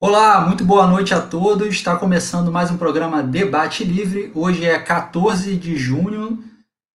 Olá, muito boa noite a todos. Está começando mais um programa Debate Livre. Hoje é 14 de junho,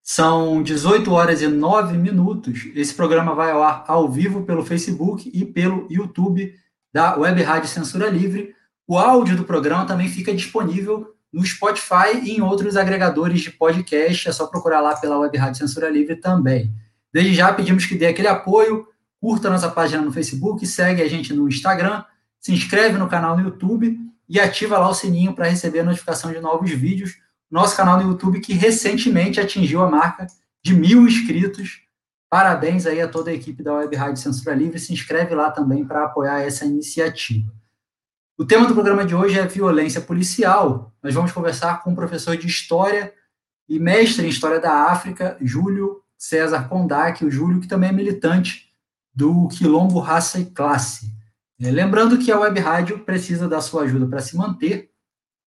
são 18 horas e 9 minutos. Esse programa vai ao ar ao vivo pelo Facebook e pelo YouTube da Web Rádio Censura Livre. O áudio do programa também fica disponível no Spotify e em outros agregadores de podcast. É só procurar lá pela Web Rádio Censura Livre também. Desde já pedimos que dê aquele apoio, curta nossa página no Facebook, segue a gente no Instagram se inscreve no canal no YouTube e ativa lá o sininho para receber a notificação de novos vídeos. Nosso canal no YouTube que recentemente atingiu a marca de mil inscritos. Parabéns aí a toda a equipe da Web Rádio Censura Livre. Se inscreve lá também para apoiar essa iniciativa. O tema do programa de hoje é violência policial. Nós vamos conversar com o professor de História e mestre em História da África, Júlio César Kondak, o Júlio, que também é militante do Quilombo Raça e Classe. É, lembrando que a Web Rádio precisa da sua ajuda para se manter.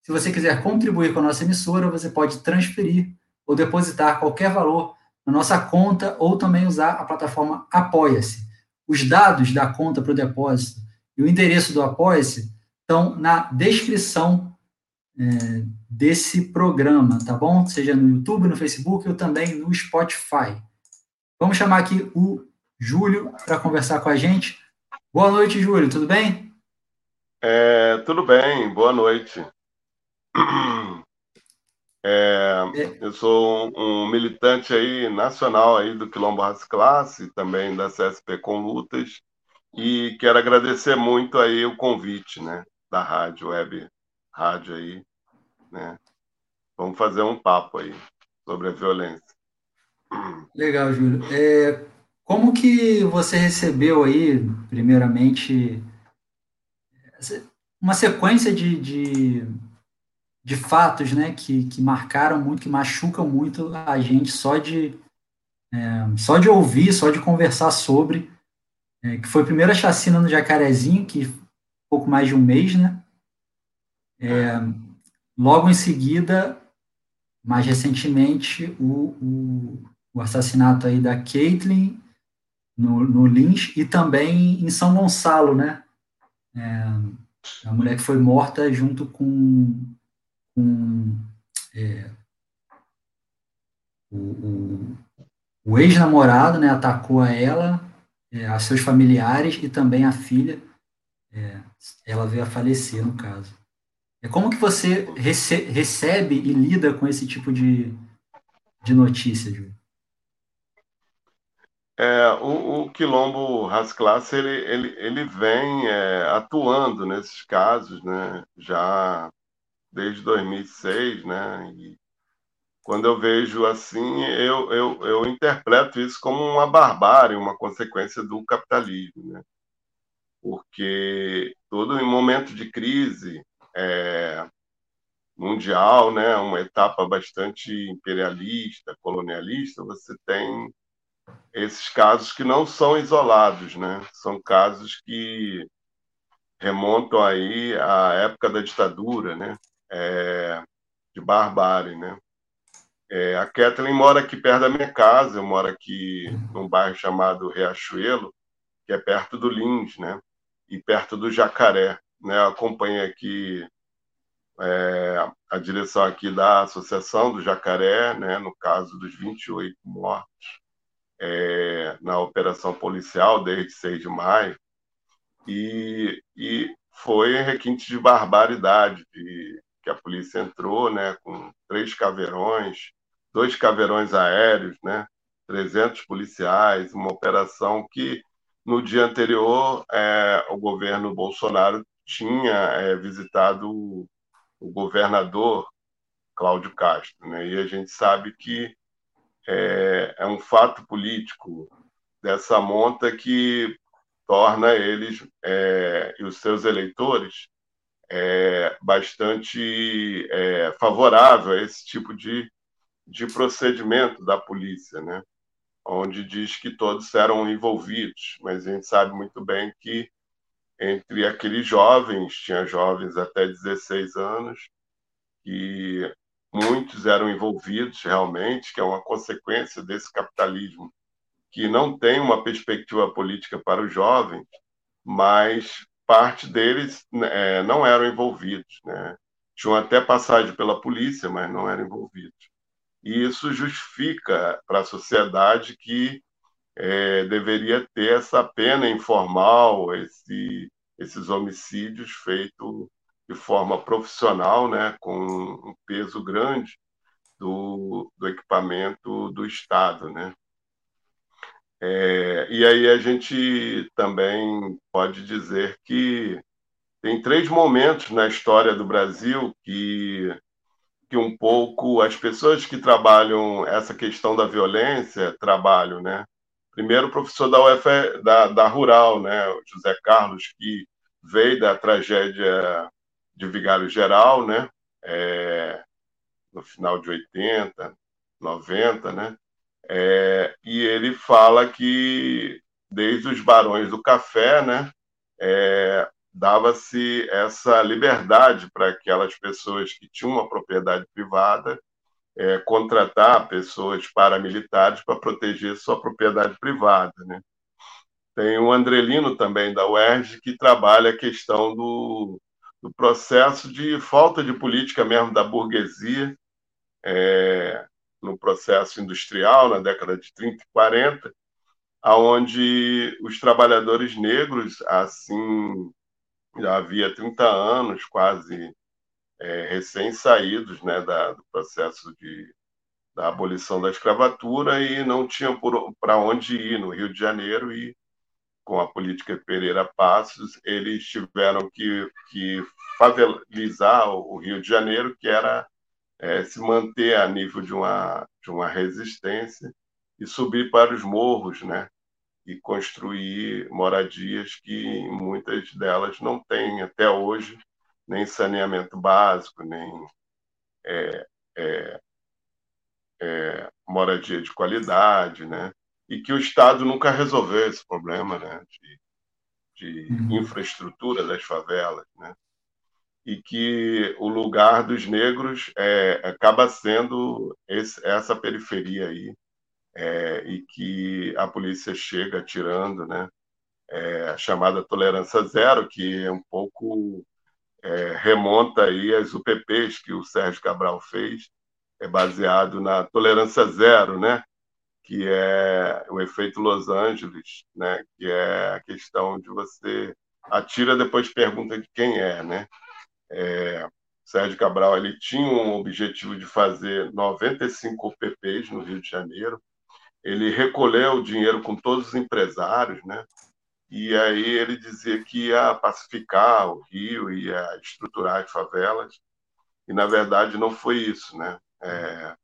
Se você quiser contribuir com a nossa emissora, você pode transferir ou depositar qualquer valor na nossa conta ou também usar a plataforma Apoia-se. Os dados da conta para o depósito e o endereço do Apoia-se estão na descrição é, desse programa, tá bom? Seja no YouTube, no Facebook ou também no Spotify. Vamos chamar aqui o Júlio para conversar com a gente. Boa noite, Júlio, tudo bem? É, tudo bem, boa noite. É, é. Eu sou um, um, militante aí nacional aí do Quilombo Raça Classe, também da CSP com Lutas, e quero agradecer muito aí o convite, né, da rádio, web rádio aí, né. Vamos fazer um papo aí sobre a violência. Legal, Júlio. É, como que você recebeu aí, primeiramente, uma sequência de, de, de fatos né, que, que marcaram muito, que machucam muito a gente só de, é, só de ouvir, só de conversar sobre, é, que foi a primeira chacina no Jacarezinho, que pouco mais de um mês, né? É, logo em seguida, mais recentemente, o, o, o assassinato aí da Caitlyn no, no Lins e também em São Gonçalo, né? É, a mulher que foi morta junto com, com é, o, o, o ex-namorado, né? Atacou a ela, é, a seus familiares e também a filha. É, ela veio a falecer, no caso. É como que você rece recebe e lida com esse tipo de, de notícia, Júlio? É, o, o Quilombo Rasclasse, ele, ele, ele vem é, atuando nesses casos, né, já desde 2006, né, e quando eu vejo assim, eu, eu, eu interpreto isso como uma barbárie, uma consequência do capitalismo, né, porque todo em momento de crise é, mundial, né, uma etapa bastante imperialista, colonialista, você tem esses casos que não são isolados, né? São casos que remontam aí à época da ditadura, né? É, de barbárie, né? É, a Kathleen mora aqui perto da minha casa, eu moro aqui num bairro chamado Riachuelo, que é perto do Lins, né? E perto do Jacaré, né? Eu acompanho aqui é, a direção aqui da Associação do Jacaré, né? No caso dos 28 mortos é, na operação policial desde 6 de maio, e, e foi requinte de barbaridade de, que a polícia entrou né, com três caveirões, dois caveirões aéreos, né, 300 policiais, uma operação que no dia anterior é, o governo Bolsonaro tinha é, visitado o, o governador Cláudio Castro, né? E a gente sabe que é, é um fato político dessa monta que torna eles é, e os seus eleitores é, bastante é, favorável a esse tipo de, de procedimento da polícia, né? onde diz que todos eram envolvidos, mas a gente sabe muito bem que entre aqueles jovens, tinha jovens até 16 anos, que muitos eram envolvidos realmente, que é uma consequência desse capitalismo que não tem uma perspectiva política para os jovens, mas parte deles é, não eram envolvidos, né? Tinham até passagem pela polícia, mas não eram envolvidos. E isso justifica para a sociedade que é, deveria ter essa pena informal, esse, esses homicídios feitos de forma profissional, né, com um peso grande do, do equipamento do Estado. Né? É, e aí a gente também pode dizer que tem três momentos na história do Brasil que que um pouco as pessoas que trabalham essa questão da violência trabalham, né? Primeiro, o professor da UF, da, da Rural, né, José Carlos, que veio da tragédia de Vigário Geral, né, é, no final de 80, 90, né, é, e ele fala que desde os barões do café, né, é, dava-se essa liberdade para aquelas pessoas que tinham uma propriedade privada é, contratar pessoas paramilitares para proteger sua propriedade privada. Né? Tem o Andrelino também da UERJ que trabalha a questão do, do processo de falta de política mesmo da burguesia é, no processo industrial na década de 30 e 40, aonde os trabalhadores negros assim já havia 30 anos, quase é, recém-saídos né, da, do processo de, da abolição da escravatura e não tinham para onde ir no Rio de Janeiro e com a política Pereira Passos eles tiveram que, que favelizar o Rio de Janeiro, que era é, se manter a nível de uma, de uma resistência e subir para os morros, né? e construir moradias que muitas delas não têm até hoje nem saneamento básico, nem é, é, é, moradia de qualidade, né? E que o Estado nunca resolveu esse problema, né? De, de uhum. infraestrutura das favelas, né? E que o lugar dos negros é, acaba sendo esse, essa periferia aí, é, e que a polícia chega atirando, né? É, a chamada tolerância zero, que é um pouco é, remonta aí às UPPs que o Sérgio Cabral fez, é baseado na tolerância zero, né? Que é o efeito Los Angeles, né? Que é a questão de você atira depois pergunta de quem é, né? É, Sérgio Cabral ele tinha um objetivo de fazer 95 UPPs no Rio de Janeiro, ele recolheu o dinheiro com todos os empresários, né? E aí ele dizia que ia pacificar o Rio, ia estruturar as favelas, e na verdade não foi isso, né? É,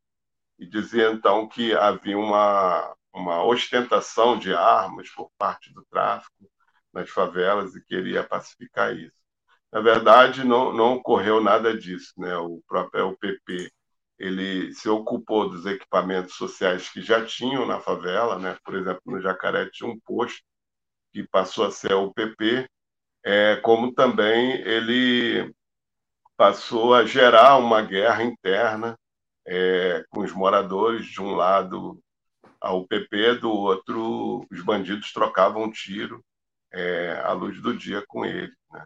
e dizia então que havia uma, uma ostentação de armas por parte do tráfico nas favelas e queria pacificar isso. Na verdade, não, não ocorreu nada disso, né? O próprio UPP ele se ocupou dos equipamentos sociais que já tinham na favela, né? Por exemplo, no Jacaré tinha um posto que passou a ser o PP, é, como também ele passou a gerar uma guerra interna é, com os moradores de um lado a UPP, do outro os bandidos trocavam um tiro é, à luz do dia com ele. Né?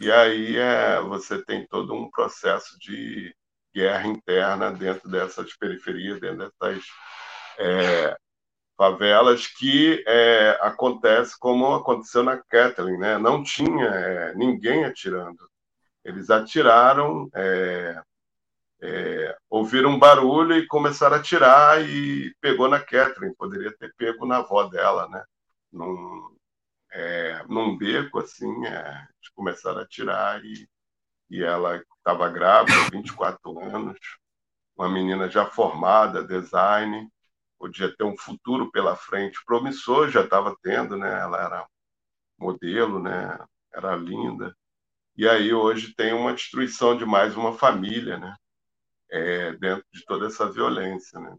E aí é, você tem todo um processo de guerra interna dentro dessas periferias, dentro dessas é, favelas, que é, acontece como aconteceu na Kathleen, né? Não tinha é, ninguém atirando. Eles atiraram, é, é, ouviram um barulho e começaram a atirar e pegou na Kathleen. Poderia ter pego na avó dela, né? Num, é, num beco, assim, é, começaram a atirar e, e ela estava grávida, 24 anos, uma menina já formada, design, podia ter um futuro pela frente promissor, já estava tendo, né? Ela era modelo, né? Era linda. E aí hoje tem uma destruição de mais uma família, né? É, dentro de toda essa violência, né?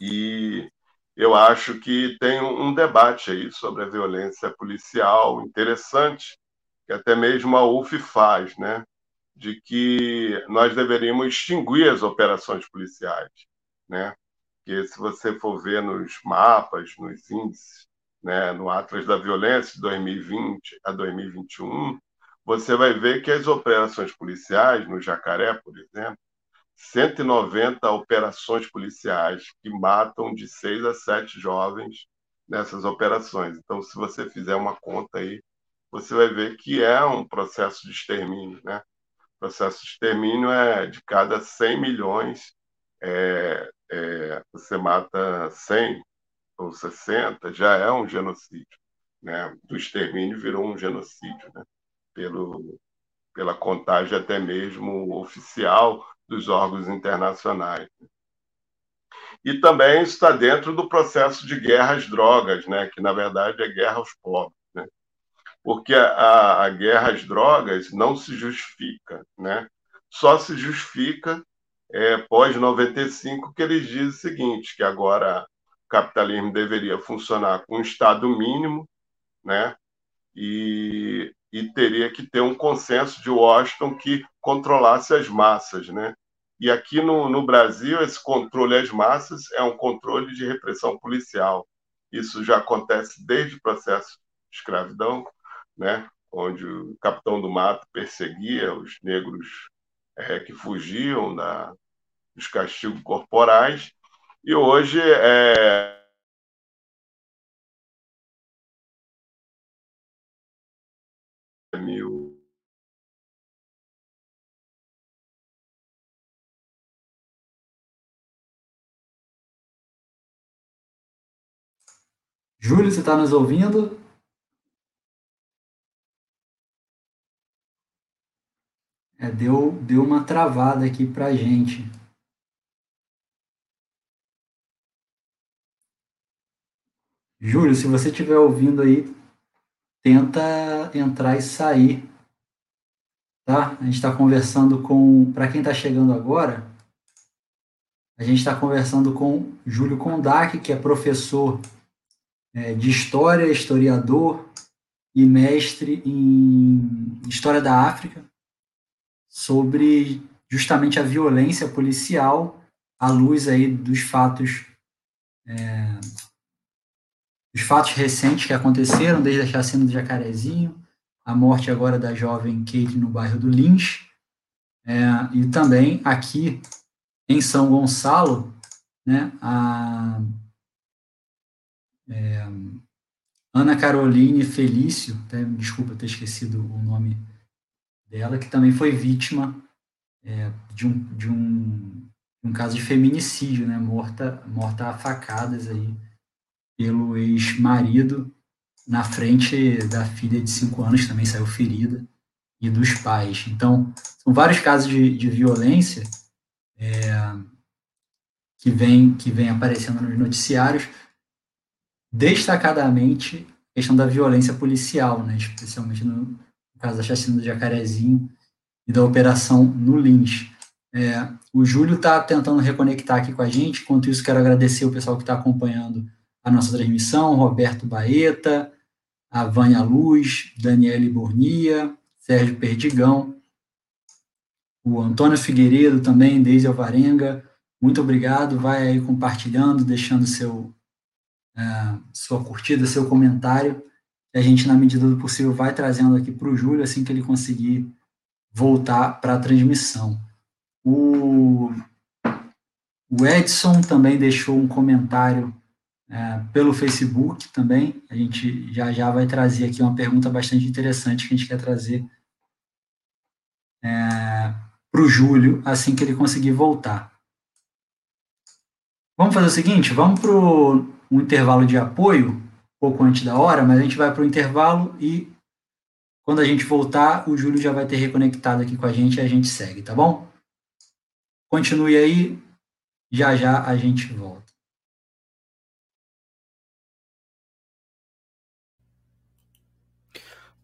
E eu acho que tem um debate aí sobre a violência policial interessante, que até mesmo a UF faz, né? De que nós deveríamos extinguir as operações policiais, né? Que se você for ver nos mapas, nos índices, né, no Atlas da Violência de 2020 a 2021, você vai ver que as operações policiais, no Jacaré, por exemplo, 190 operações policiais que matam de seis a sete jovens nessas operações. Então, se você fizer uma conta aí, você vai ver que é um processo de extermínio, né? O processo de extermínio é de cada 100 milhões, é, é, você mata 100 ou 60, já é um genocídio, né? Do extermínio virou um genocídio, né? Pelo, pela contagem até mesmo oficial dos órgãos internacionais. E também está dentro do processo de guerra às drogas, né? que na verdade é guerra aos pobres. Né? Porque a, a guerra às drogas não se justifica, né? só se justifica é, pós-95, que eles dizem o seguinte, que agora o capitalismo deveria funcionar com um Estado mínimo, né? e e teria que ter um consenso de Washington que controlasse as massas, né? E aqui no, no Brasil, esse controle às massas é um controle de repressão policial. Isso já acontece desde o processo de escravidão, né? onde o capitão do mato perseguia os negros é, que fugiam da, dos castigos corporais. E hoje é, mil. Júlio, você está nos ouvindo? É, deu, deu uma travada aqui para gente. Júlio, se você estiver ouvindo aí, tenta entrar e sair. Tá? A gente está conversando com. Para quem está chegando agora, a gente está conversando com Júlio Kondak, que é professor é, de História, historiador e mestre em História da África, sobre justamente a violência policial à luz aí dos fatos é, os fatos recentes que aconteceram, desde a chacina do Jacarezinho, a morte agora da jovem Kate no bairro do Lins, é, e também aqui em São Gonçalo, né, a é, Ana Caroline Felício, até, desculpa ter esquecido o nome dela, que também foi vítima é, de, um, de, um, um caso de feminicídio, né, morta, morta a facadas aí pelo ex-marido na frente da filha de cinco anos, também saiu ferida, e dos pais. Então, são vários casos de, de violência é, que, vem, que vem aparecendo nos noticiários, destacadamente a questão da violência policial, né, especialmente no, caso da chacina do Jacarezinho e da operação no Lins. É, o Júlio está tentando reconectar aqui com a gente, enquanto isso quero agradecer o pessoal que está acompanhando a nossa transmissão, Roberto Baeta, a Vânia Luz, Daniele Bornia, Sérgio Perdigão, o Antônio Figueiredo também, desde Alvarenga, muito obrigado, vai aí compartilhando, deixando seu, uh, sua curtida, seu comentário, a gente, na medida do possível, vai trazendo aqui para o Júlio, assim que ele conseguir voltar para a transmissão. O, o Edson também deixou um comentário é, pelo Facebook também. A gente já já vai trazer aqui uma pergunta bastante interessante que a gente quer trazer é, para o Júlio assim que ele conseguir voltar. Vamos fazer o seguinte, vamos para um intervalo de apoio, pouco antes da hora, mas a gente vai para o intervalo e quando a gente voltar, o Júlio já vai ter reconectado aqui com a gente e a gente segue, tá bom? Continue aí, já já a gente volta.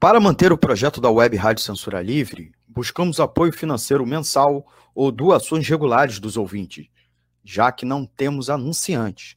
Para manter o projeto da Web Rádio Censura Livre, buscamos apoio financeiro mensal ou doações regulares dos ouvintes, já que não temos anunciantes,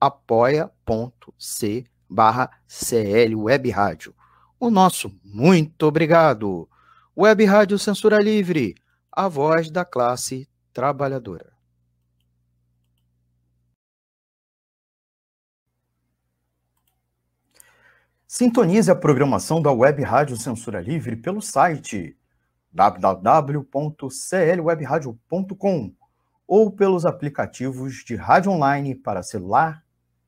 apoia.c barra CL Web Rádio. O nosso muito obrigado. Web Rádio Censura Livre, a voz da classe trabalhadora. Sintonize a programação da Web Rádio Censura Livre pelo site www.clwebradio.com ou pelos aplicativos de rádio online para celular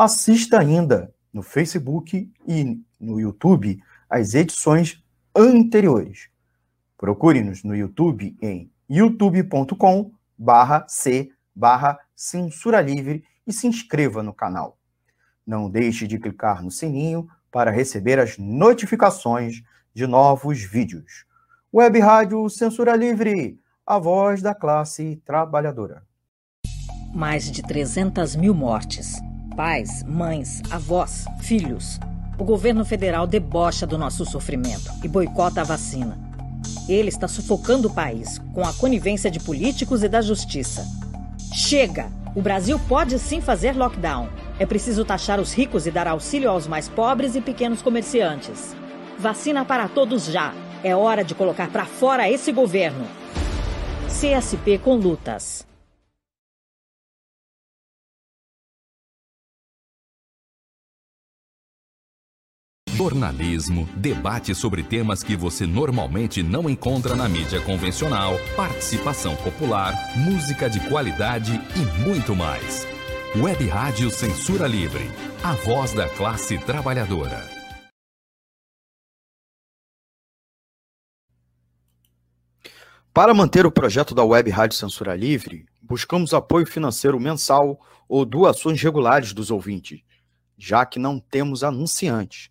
Assista ainda no Facebook e no YouTube as edições anteriores. Procure-nos no YouTube em youtube.com barra c barra censura livre e se inscreva no canal. Não deixe de clicar no sininho para receber as notificações de novos vídeos. Web Rádio Censura Livre, a voz da classe trabalhadora. Mais de 300 mil mortes. Pais, mães, avós, filhos o governo federal debocha do nosso sofrimento e boicota a vacina. Ele está sufocando o país com a conivência de políticos e da justiça. Chega! O Brasil pode sim fazer lockdown. É preciso taxar os ricos e dar auxílio aos mais pobres e pequenos comerciantes. Vacina para todos já. É hora de colocar para fora esse governo. CSP com lutas. Jornalismo, debate sobre temas que você normalmente não encontra na mídia convencional, participação popular, música de qualidade e muito mais. Web Rádio Censura Livre, a voz da classe trabalhadora. Para manter o projeto da Web Rádio Censura Livre, buscamos apoio financeiro mensal ou doações regulares dos ouvintes, já que não temos anunciantes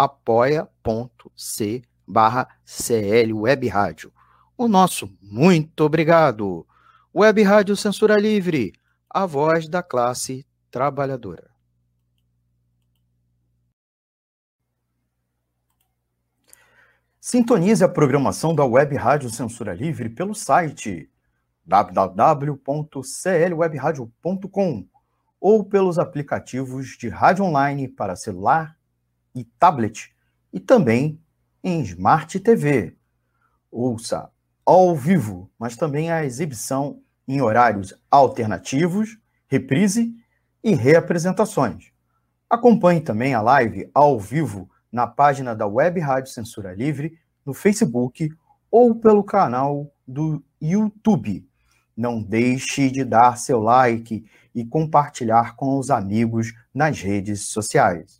apoia.c barra CL Web Rádio. O nosso muito obrigado. Web Rádio Censura Livre, a voz da classe trabalhadora. Sintonize a programação da Web Rádio Censura Livre pelo site www.clwebradio.com ou pelos aplicativos de rádio online para celular e tablet e também em Smart TV. Ouça ao vivo, mas também a exibição em horários alternativos, reprise e reapresentações. Acompanhe também a live ao vivo na página da Web Rádio Censura Livre, no Facebook ou pelo canal do YouTube. Não deixe de dar seu like e compartilhar com os amigos nas redes sociais.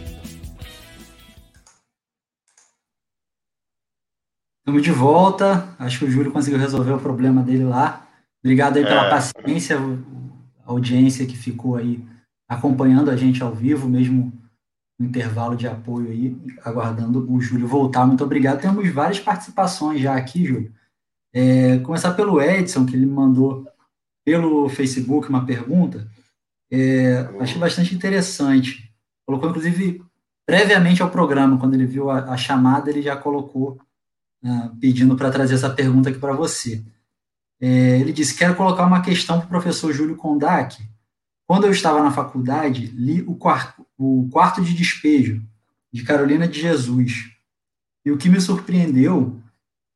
Estamos de volta. Acho que o Júlio conseguiu resolver o problema dele lá. Obrigado aí pela é. paciência, a audiência que ficou aí acompanhando a gente ao vivo, mesmo no intervalo de apoio aí, aguardando o Júlio voltar. Muito obrigado. Temos várias participações já aqui, Júlio. É, começar pelo Edson, que ele me mandou pelo Facebook uma pergunta. É, achei bastante interessante. Colocou, inclusive, previamente ao programa, quando ele viu a, a chamada, ele já colocou uh, pedindo para trazer essa pergunta aqui para você. É, ele disse: Quero colocar uma questão para o professor Júlio Kondak. Quando eu estava na faculdade, li o quarto, o quarto de Despejo, de Carolina de Jesus. E o que me surpreendeu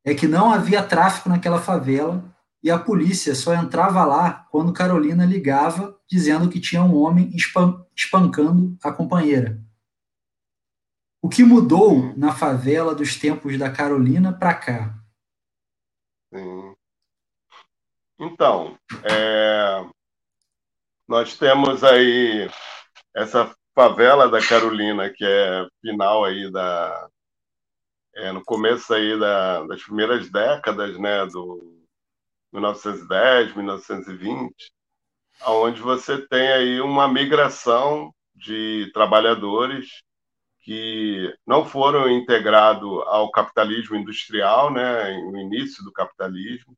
é que não havia tráfico naquela favela e a polícia só entrava lá quando Carolina ligava dizendo que tinha um homem espancando a companheira. O que mudou na favela dos tempos da Carolina para cá? Sim. Então, é, nós temos aí essa favela da Carolina, que é final aí da. É, no começo aí da, das primeiras décadas, né, do 1910, 1920, onde você tem aí uma migração de trabalhadores que não foram integrados ao capitalismo industrial, né, no início do capitalismo,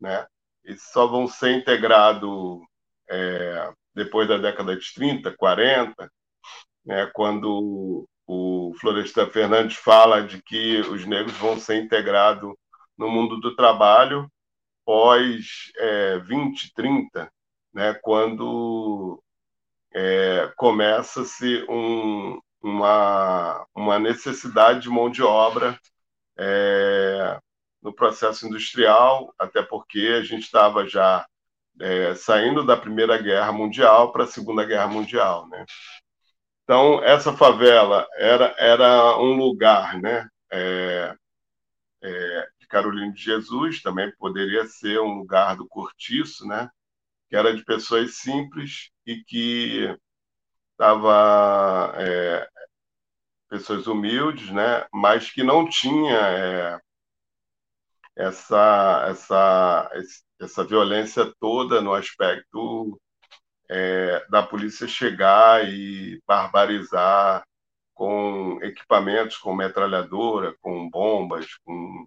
né, e só vão ser integrados é, depois da década de 30, 40, né, quando o Florestan Fernandes fala de que os negros vão ser integrados no mundo do trabalho pós é, 20, 30, né, quando é, começa-se um, uma, uma necessidade de mão de obra é, no processo industrial, até porque a gente estava já é, saindo da Primeira Guerra Mundial para a Segunda Guerra Mundial. Né? Então, essa favela era, era um lugar né, é, é, de Carolina de Jesus, também poderia ser um lugar do cortiço, né, que era de pessoas simples e que estava é, pessoas humildes, né, mas que não tinha é, essa essa essa violência toda no aspecto é, da polícia chegar e barbarizar com equipamentos, com metralhadora, com bombas, com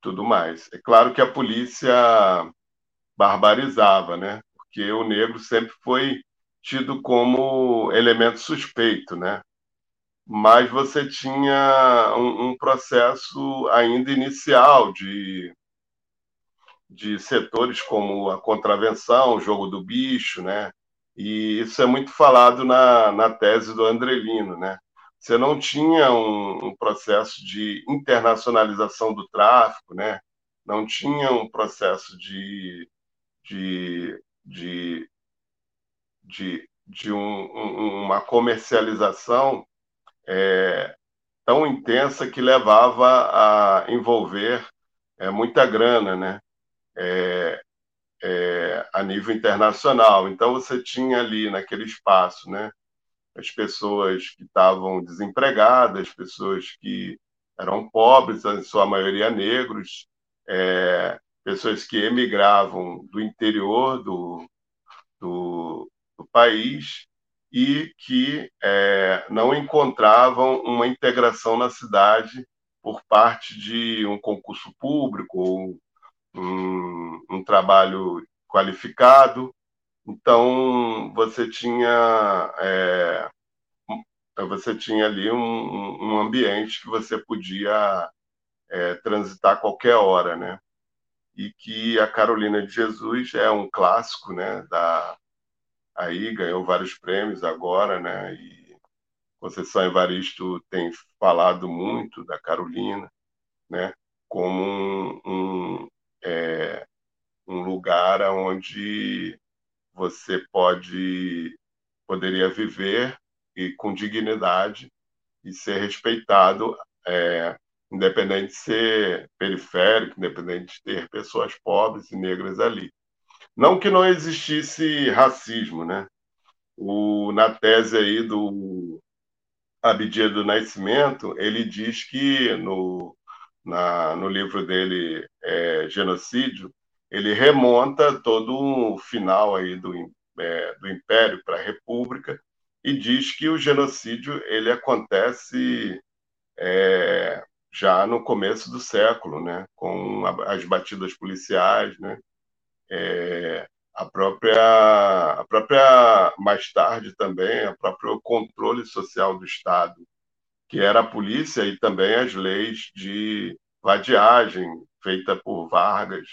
tudo mais. É claro que a polícia barbarizava, né? Porque o negro sempre foi tido como elemento suspeito, né? Mas você tinha um, um processo ainda inicial de, de setores como a contravenção, o jogo do bicho, né? E isso é muito falado na, na tese do Andrelino, né? Você não tinha um, um processo de internacionalização do tráfico, né? Não tinha um processo de, de, de de, de um, um, uma comercialização é, tão intensa que levava a envolver é, muita grana, né? É, é, a nível internacional. Então você tinha ali naquele espaço, né? As pessoas que estavam desempregadas, pessoas que eram pobres, em sua maioria negros, é, pessoas que emigravam do interior do, do, do país e que é, não encontravam uma integração na cidade por parte de um concurso público ou um, um trabalho qualificado. Então você tinha é, você tinha ali um, um, ambiente que você podia é, transitar a qualquer hora, né? E que a Carolina de Jesus é um clássico, né, da aí ganhou vários prêmios agora, né? E Conceição Evaristo tem falado muito da Carolina, né, como um, um, é, um lugar onde você pode poderia viver e com dignidade e ser respeitado, é, independente de ser periférico, independente de ter pessoas pobres e negras ali. Não que não existisse racismo, né? O, na tese aí do Abdia do Nascimento, ele diz que no, na, no livro dele, é, Genocídio, ele remonta todo o final aí do, é, do Império para a República e diz que o genocídio ele acontece é, já no começo do século, né, com as batidas policiais, né, é, a própria, a própria mais tarde também, o próprio controle social do Estado, que era a polícia e também as leis de vadiagem feita por Vargas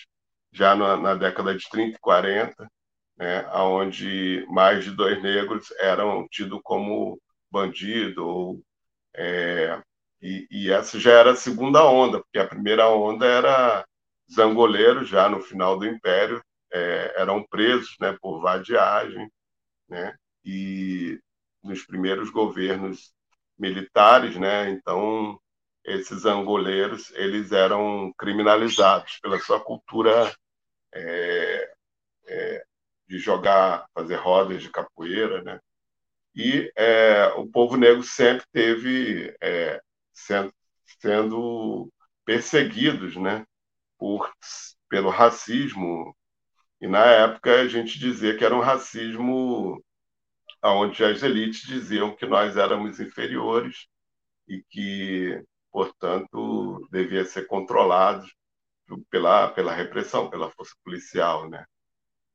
já na, na década de 30 e 40, né, onde mais de dois negros eram tidos como bandido, ou, é, e, e, essa já era a segunda onda, porque a primeira onda era zangoleiros, já no final do Império, é, eram presos né, por vadiagem, né, e nos primeiros governos militares, né, então esses angoleiros eles eram criminalizados pela sua cultura é, é, de jogar, fazer rodas de capoeira, né? E é, o povo negro sempre teve é, sendo, sendo perseguidos, né? Por, pelo racismo e na época a gente dizia que era um racismo onde as elites diziam que nós éramos inferiores e que, portanto, devia ser controlados pela, pela repressão, pela força policial, né?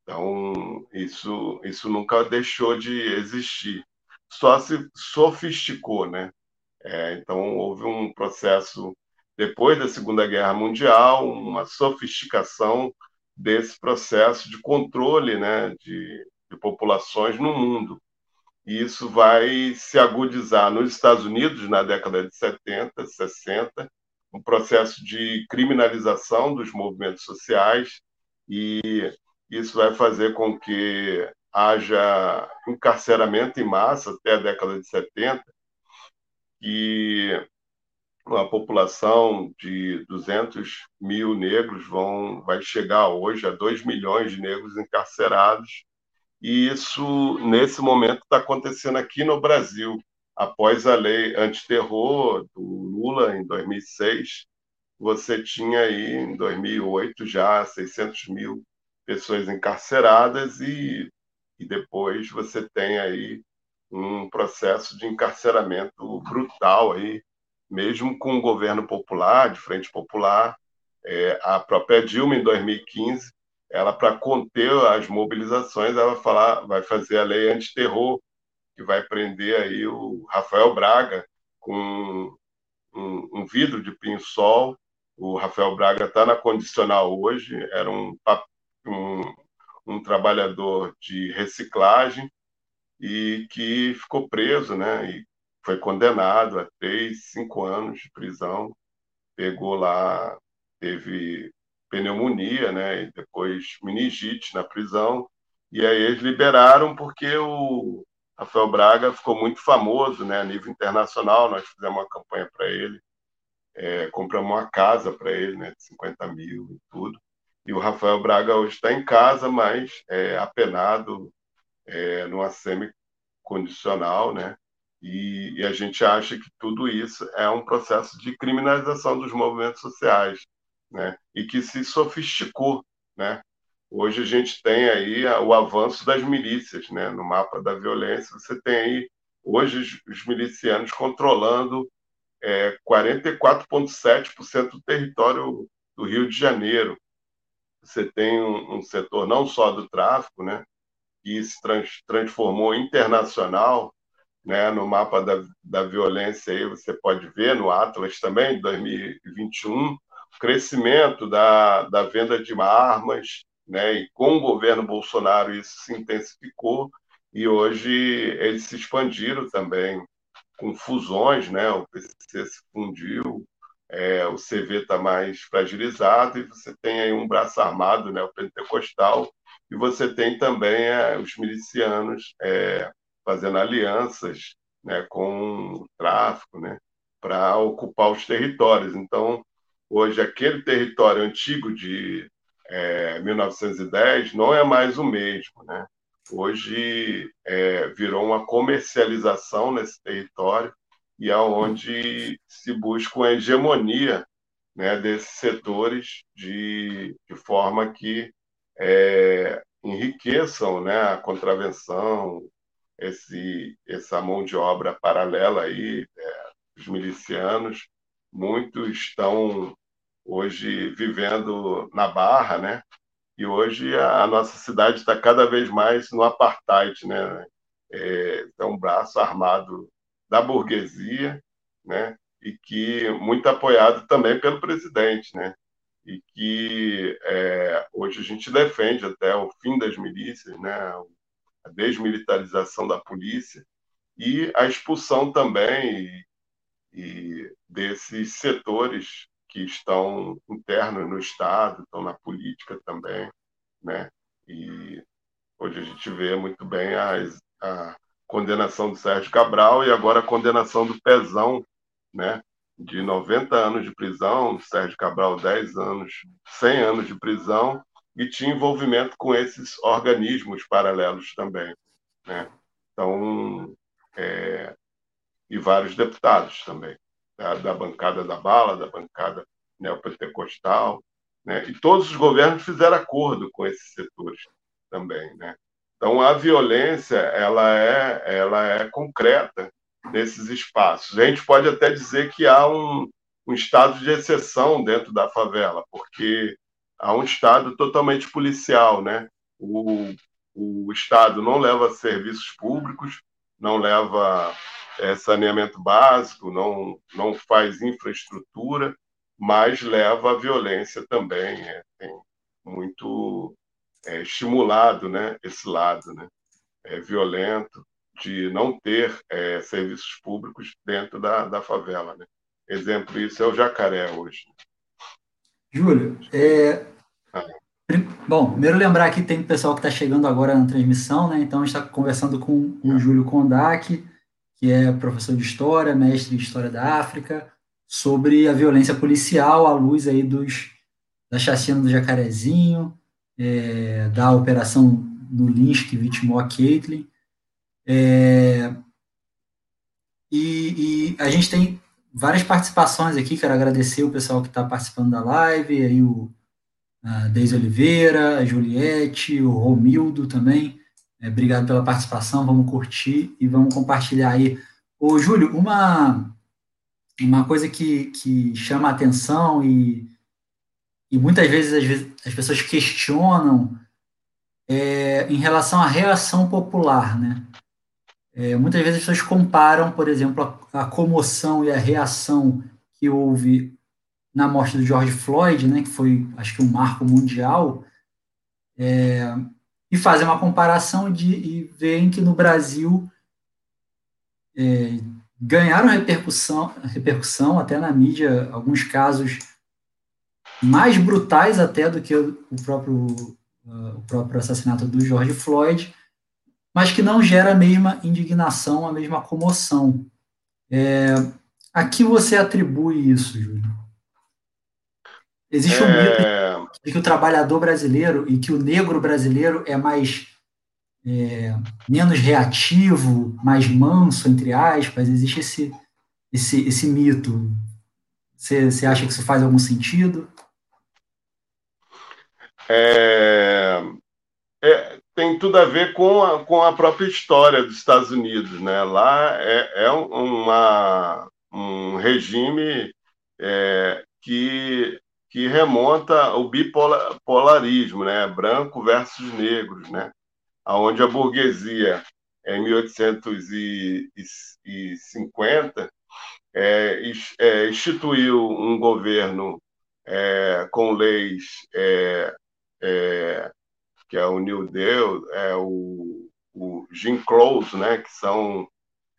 Então, isso, isso nunca deixou de existir. Só se sofisticou, né? É, então, houve um processo, depois da Segunda Guerra Mundial, uma sofisticação desse processo de controle né, de, de populações no mundo. E isso vai se agudizar nos Estados Unidos na década de 70, 60, um processo de criminalização dos movimentos sociais e isso vai fazer com que haja encarceramento em massa até a década de 70 e uma população de 200 mil negros vão, vai chegar hoje a 2 milhões de negros encarcerados. E isso, nesse momento, está acontecendo aqui no Brasil. Após a lei antiterror do Lula, em 2006, você tinha aí, em 2008, já 600 mil pessoas encarceradas e, e depois você tem aí um processo de encarceramento brutal aí mesmo com o governo popular, de frente popular, é, a própria Dilma, em 2015, ela, para conter as mobilizações, ela falar, vai fazer a lei antiterror, que vai prender aí o Rafael Braga com um, um vidro de pinho-sol. O Rafael Braga está na condicional hoje, era um, um, um trabalhador de reciclagem e que ficou preso, né? E foi condenado a três, cinco anos de prisão, pegou lá, teve pneumonia, né, e depois meningite na prisão, e aí eles liberaram porque o Rafael Braga ficou muito famoso, né, a nível internacional, nós fizemos uma campanha para ele, é, compramos uma casa para ele, né, de 50 mil e tudo, e o Rafael Braga hoje está em casa, mas é, apenado é, numa semi-condicional, né, e, e, a gente acha que tudo isso é um processo de criminalização dos movimentos sociais, né? E que se sofisticou, né? Hoje a gente tem aí o avanço das milícias, né? No mapa da violência você tem aí hoje os milicianos controlando é, 44,7% do território do Rio de Janeiro. Você tem um, um, setor não só do tráfico, né? Que se trans, transformou internacional né, no mapa da, da violência aí você pode ver no Atlas também, de 2021, o crescimento da, da venda de armas, né, e com o governo Bolsonaro isso se intensificou, e hoje eles se expandiram também com fusões, né? O PCC se fundiu, é, o CV está mais fragilizado e você tem aí um braço armado, né? O pentecostal e você tem também é, os milicianos é, fazendo alianças né, com o tráfico, né? Para ocupar os territórios. Então, hoje aquele território antigo de é, 1910 não é mais o mesmo, né? Hoje é, virou uma comercialização nesse território e é onde se busca uma hegemonia né, desses setores de, de forma que é, enriqueçam né, a contravenção, esse, essa mão de obra paralela aí, é, os milicianos, muitos estão hoje vivendo na Barra, né? E hoje a, nossa cidade está cada vez mais no apartheid, né? É, é um braço armado da burguesia, né? E que muito apoiado também pelo presidente, né? E que é, hoje a gente defende até o fim das milícias, né? A desmilitarização da polícia e a expulsão também e, e desses setores que estão internos no Estado, estão na política também, né? E hoje a gente vê muito bem as, a condenação do Sérgio Cabral e agora a condenação do Pezão, né? De 90 anos de prisão, Sérgio Cabral 10 anos, 100 anos de prisão e tinha envolvimento com esses organismos paralelos também, né? Então, é, e vários deputados também da, da bancada da bala, da bancada neopentecostal, né? e todos os governos fizeram acordo com esses setores também. Né? Então, a violência ela é, ela é concreta nesses espaços. A gente pode até dizer que há um, um estado de exceção dentro da favela, porque há um estado totalmente policial, né? O, o estado não leva serviços públicos, não leva é, saneamento básico, não, não faz infraestrutura, mas leva à violência também. É, tem muito é, estimulado né, esse lado né, é, violento de não ter é, serviços públicos dentro da, da favela. Né? Exemplo isso é o Jacaré hoje. Júlio, é... bom, primeiro lembrar que tem pessoal que está chegando agora na transmissão, né? então a gente está conversando com o Júlio Kondak, que é professor de História, mestre em História da África, sobre a violência policial à luz aí dos, da chacina do Jacarezinho, é, da operação no lynch que vitimou a Caitlyn. É, e, e, a gente tem várias participações aqui, quero agradecer o pessoal que está participando da live, aí o a Deise Oliveira, a Juliette, o Romildo também, é, obrigado pela participação, vamos curtir e vamos compartilhar aí. Ô, Júlio, uma, uma coisa que, que chama a atenção e, e muitas vezes as, as pessoas questionam é, em relação à reação popular, né? É, muitas vezes as pessoas comparam, por exemplo, a, a, comoção e a reação que houve na morte do George Floyd, né, que foi, acho que, um marco mundial, é, e fazer uma comparação de, e veem que no Brasil é, ganharam repercussão, repercussão até na mídia, alguns casos mais brutais até do que o próprio, o próprio assassinato do George Floyd, mas que não gera a mesma indignação, a mesma comoção. É, a que você atribui isso, Júlio? Existe um é... mito de que o trabalhador brasileiro e que o negro brasileiro é mais é, menos reativo, mais manso, entre aspas. Existe esse, esse, esse mito. Você, você acha que isso faz algum sentido? É, é, tem tudo a ver com a, com a própria história dos Estados Unidos. Né? Lá é, é uma, um regime é, que que remonta ao bipolarismo, né? branco versus negros, né? onde a burguesia, em 1850, é, é, instituiu um governo é, com leis é, é, que é o New Deal, é o, o Jim Crow, né, que são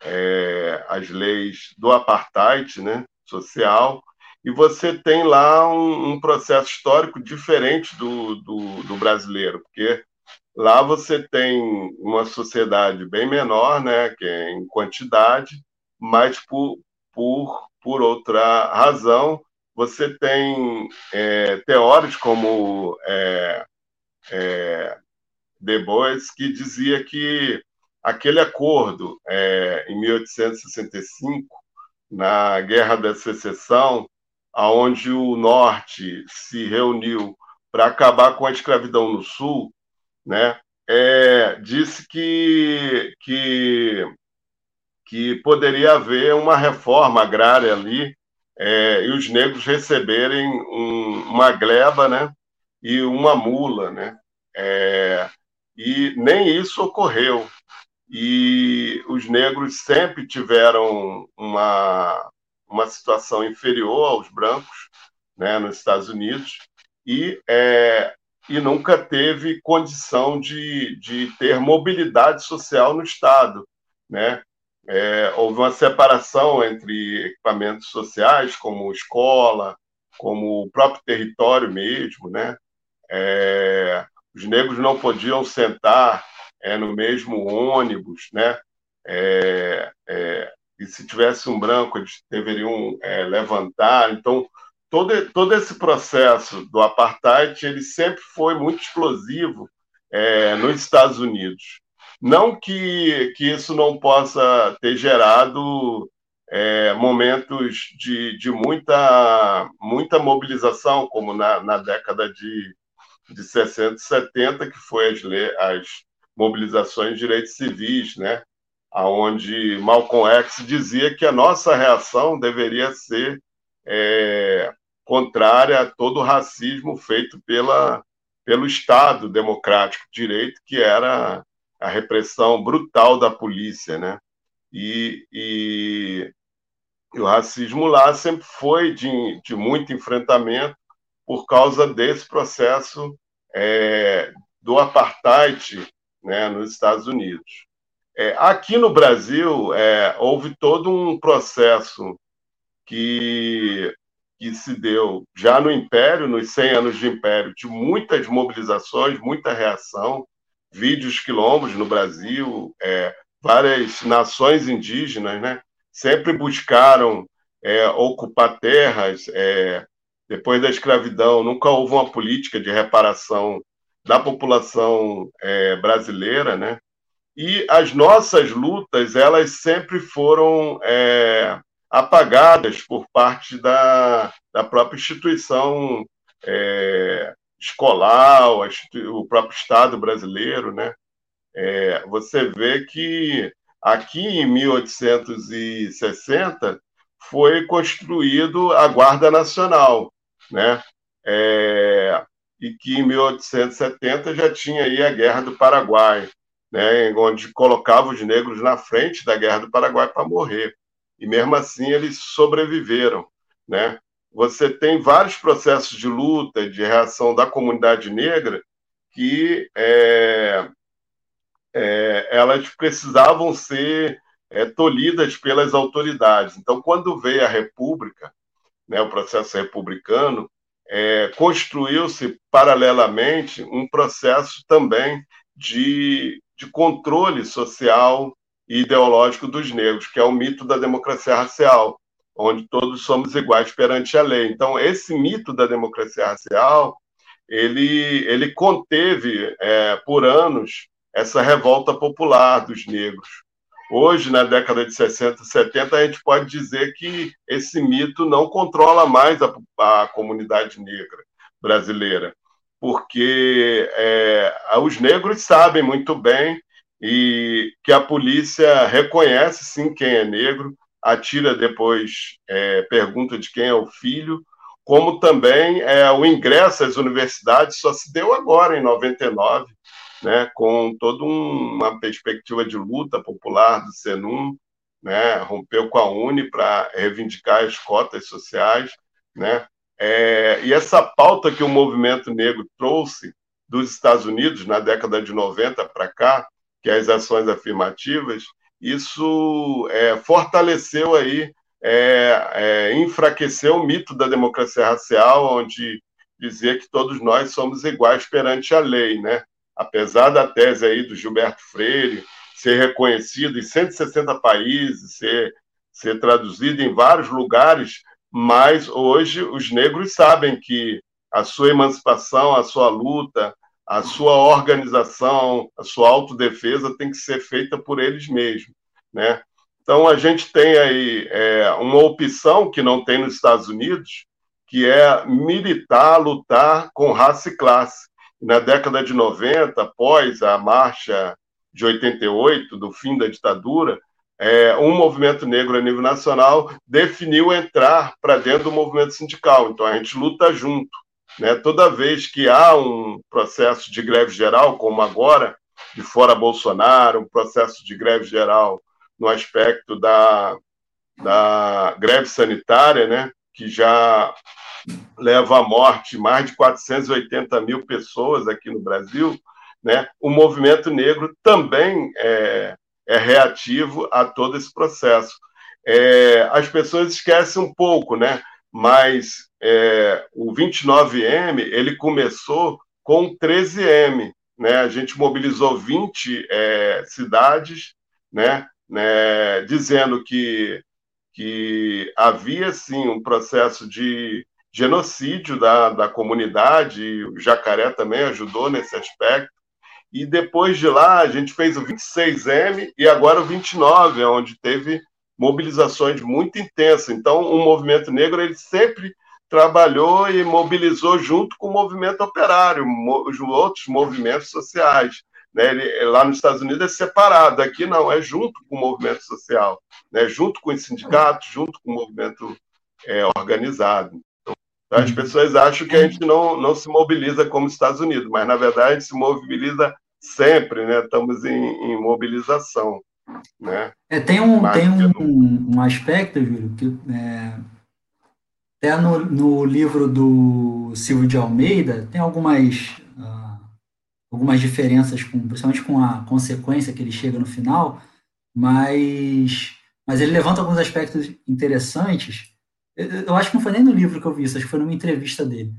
é, as leis do apartheid né, social, e você tem lá um, um processo histórico diferente do, do, do, brasileiro, porque lá você tem uma sociedade bem menor, né, que é em quantidade, mas por, por, por outra razão, você tem é, teóricos como é, é, De Bois, que dizia que aquele acordo é, em 1865, na Guerra da Secessão, aonde o Norte se reuniu para acabar com a escravidão no Sul, né, é, disse que, que, que poderia haver uma reforma agrária ali é, e os negros receberem um, uma gleba né, e uma mula. Né, é, e nem isso ocorreu. E os negros sempre tiveram uma, uma situação inferior aos brancos né, nos Estados Unidos e, é, e nunca teve condição de, de ter mobilidade social no Estado. Né? É, houve uma separação entre equipamentos sociais, como escola, como o próprio território mesmo. Né? É, os negros não podiam sentar é, no mesmo ônibus, né? É, é, e se tivesse um branco, eles deveriam é, levantar. Então, todo, todo esse processo do apartheid ele sempre foi muito explosivo é, nos Estados Unidos. Não que, que isso não possa ter gerado é, momentos de, de muita, muita mobilização, como na, na década de, de 60 e 70, que foi as, as mobilizações de direitos civis, né? Aonde Malcolm X dizia que a nossa reação deveria ser é, contrária a todo o racismo feito pela, pelo Estado democrático de direito, que era a repressão brutal da polícia, né? E, e, e o racismo lá sempre foi de, de muito enfrentamento por causa desse processo é, do apartheid né, nos Estados Unidos. É, aqui no Brasil, é, houve todo um processo que, que se deu já no Império, nos 100 anos de Império, de muitas mobilizações, muita reação, vídeos quilombos no Brasil, é, várias nações indígenas, né, sempre buscaram é, ocupar terras. É, depois da escravidão, nunca houve uma política de reparação da população é, brasileira, né? E as nossas lutas, elas sempre foram é, apagadas por parte da, da própria instituição é, escolar, o próprio Estado brasileiro, né? É, você vê que aqui em 1860 foi construído a Guarda Nacional, né? É, e que em 1870 já tinha aí a Guerra do Paraguai, né, onde colocava os negros na frente da Guerra do Paraguai para morrer. E mesmo assim eles sobreviveram. Né? Você tem vários processos de luta, de reação da comunidade negra que é, é, elas precisavam ser é, tolhidas pelas autoridades. Então, quando veio a República, né, o processo republicano, é, construiu-se paralelamente um processo também de de controle social e ideológico dos negros, que é o mito da democracia racial, onde todos somos iguais perante a lei. Então, esse mito da democracia racial, ele, ele conteve é, por anos essa revolta popular dos negros. Hoje, na década de 60, 70, a gente pode dizer que esse mito não controla mais a, a comunidade negra brasileira porque é, os negros sabem muito bem e que a polícia reconhece sim quem é negro, atira depois, é, pergunta de quem é o filho, como também é, o ingresso às universidades só se deu agora, em 99, né, com toda um, uma perspectiva de luta popular do Senum, né, rompeu com a Uni para reivindicar as cotas sociais, né, é, e essa pauta que o movimento negro trouxe dos Estados Unidos na década de 90 para cá, que é as ações afirmativas, isso é, fortaleceu aí, é, é, enfraqueceu o mito da democracia racial, onde dizia que todos nós somos iguais perante a lei, né? Apesar da tese aí do Gilberto Freire ser reconhecido em 160 países, ser, ser traduzido em vários lugares, mas hoje os negros sabem que a sua emancipação, a sua luta, a sua organização, a sua autodefesa tem que ser feita por eles mesmos, né? Então a gente tem aí é, uma opção que não tem nos Estados Unidos, que é militar, lutar com raça e classe. Na década de 90, após a marcha de 88, do fim da ditadura, é, um movimento negro a nível nacional definiu entrar para dentro do movimento sindical. Então a gente luta junto. Né? Toda vez que há um processo de greve geral, como agora, de fora Bolsonaro, um processo de greve geral no aspecto da, da greve sanitária, né? que já leva à morte mais de 480 mil pessoas aqui no Brasil, né? o movimento negro também é, é reativo a todo esse processo. É, as pessoas esquecem um pouco, né? mas é, o 29M ele começou com 13M. Né? A gente mobilizou 20 é, cidades, né? né? dizendo que, que havia sim um processo de genocídio da, da comunidade, o Jacaré também ajudou nesse aspecto. E depois de lá, a gente fez o 26M e agora o 29, onde teve mobilizações muito intensas. Então, o movimento negro ele sempre trabalhou e mobilizou junto com o movimento operário, os outros movimentos sociais. Né? Ele, lá nos Estados Unidos é separado, aqui não, é junto com o movimento social, né? junto com os sindicatos, junto com o movimento é, organizado. Então, as pessoas acham que a gente não, não se mobiliza como os Estados Unidos, mas na verdade a gente se mobiliza sempre, né? estamos em, em mobilização. Né? É, tem um, tem um, um aspecto, Júlio, que é, até no, no livro do Silvio de Almeida tem algumas, uh, algumas diferenças, com, principalmente com a consequência que ele chega no final, mas, mas ele levanta alguns aspectos interessantes. Eu, eu acho que não foi nem no livro que eu vi isso, acho que foi numa entrevista dele.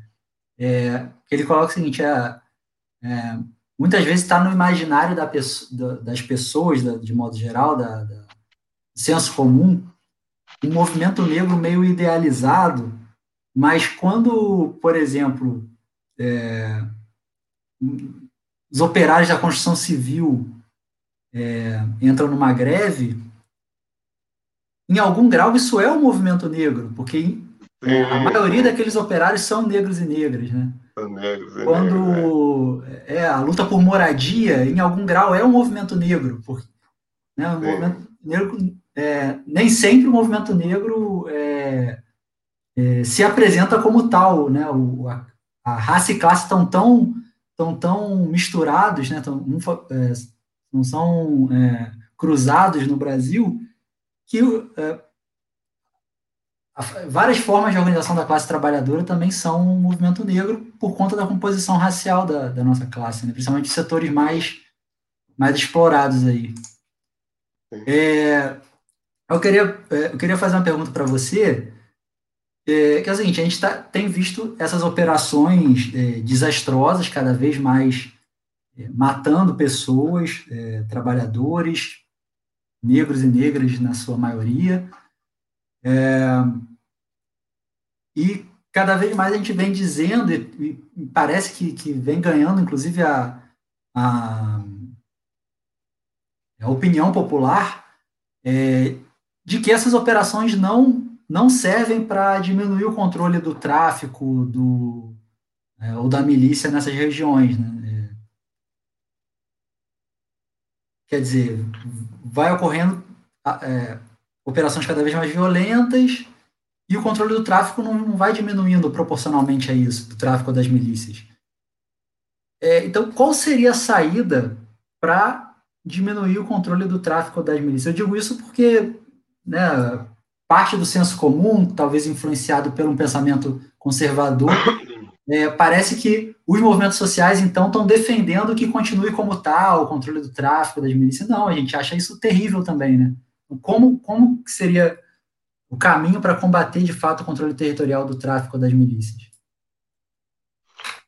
É, que ele coloca o seguinte: é, é muitas vezes está no imaginário da pessoa, das pessoas, de modo geral, da, da, senso comum, um movimento negro meio idealizado, mas quando, por exemplo, é, os operários da construção civil é, entram numa greve, em algum grau isso é um movimento negro, porque a maioria daqueles operários são negros e negras, né? Quando negros, é. é. a luta por moradia, em algum grau, é um movimento negro, porque né, o movimento negro é, nem sempre o movimento negro é, é, se apresenta como tal, né? O, a, a, raça e classe estão tão, tão, tão misturados, né? Tão, é, não são é, cruzados no Brasil, que é, várias formas de organização da classe trabalhadora também são um movimento negro por conta da composição racial da, da nossa classe, né? principalmente setores mais, mais explorados aí. É, eu, queria, é, eu queria fazer uma pergunta para você, é, que é o seguinte, a gente tá, tem visto essas operações é, desastrosas, cada vez mais é, matando pessoas, é, trabalhadores, negros e negras na sua maioria, é, e cada vez mais a gente vem dizendo, e, e parece que, que, vem ganhando, inclusive, a, a, a opinião popular, é, de que essas operações não, não servem para diminuir o controle do tráfico do, é, ou da milícia nessas regiões. Né? É, quer dizer, vai ocorrendo é, operações cada vez mais violentas e o controle do tráfico não, não vai diminuindo proporcionalmente a isso, do tráfico das milícias. É, então, qual seria a saída para diminuir o controle do tráfico das milícias? Eu digo isso porque né, parte do senso comum, talvez influenciado por um pensamento conservador, é, parece que os movimentos sociais, então, estão defendendo que continue como tal, o controle do tráfico, das milícias. Não, a gente acha isso terrível também, né? Como, como seria o caminho para combater, de fato, o controle territorial do tráfico das milícias?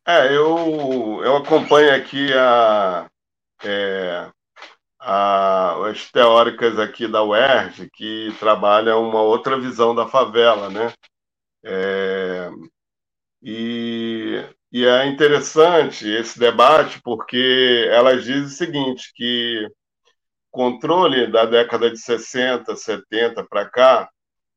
É, eu, eu acompanho aqui a, é, a, as teóricas aqui da UERJ, que trabalham uma outra visão da favela, né? É, e, e é interessante esse debate porque elas dizem o seguinte, que controle da década de 60, 70 para cá,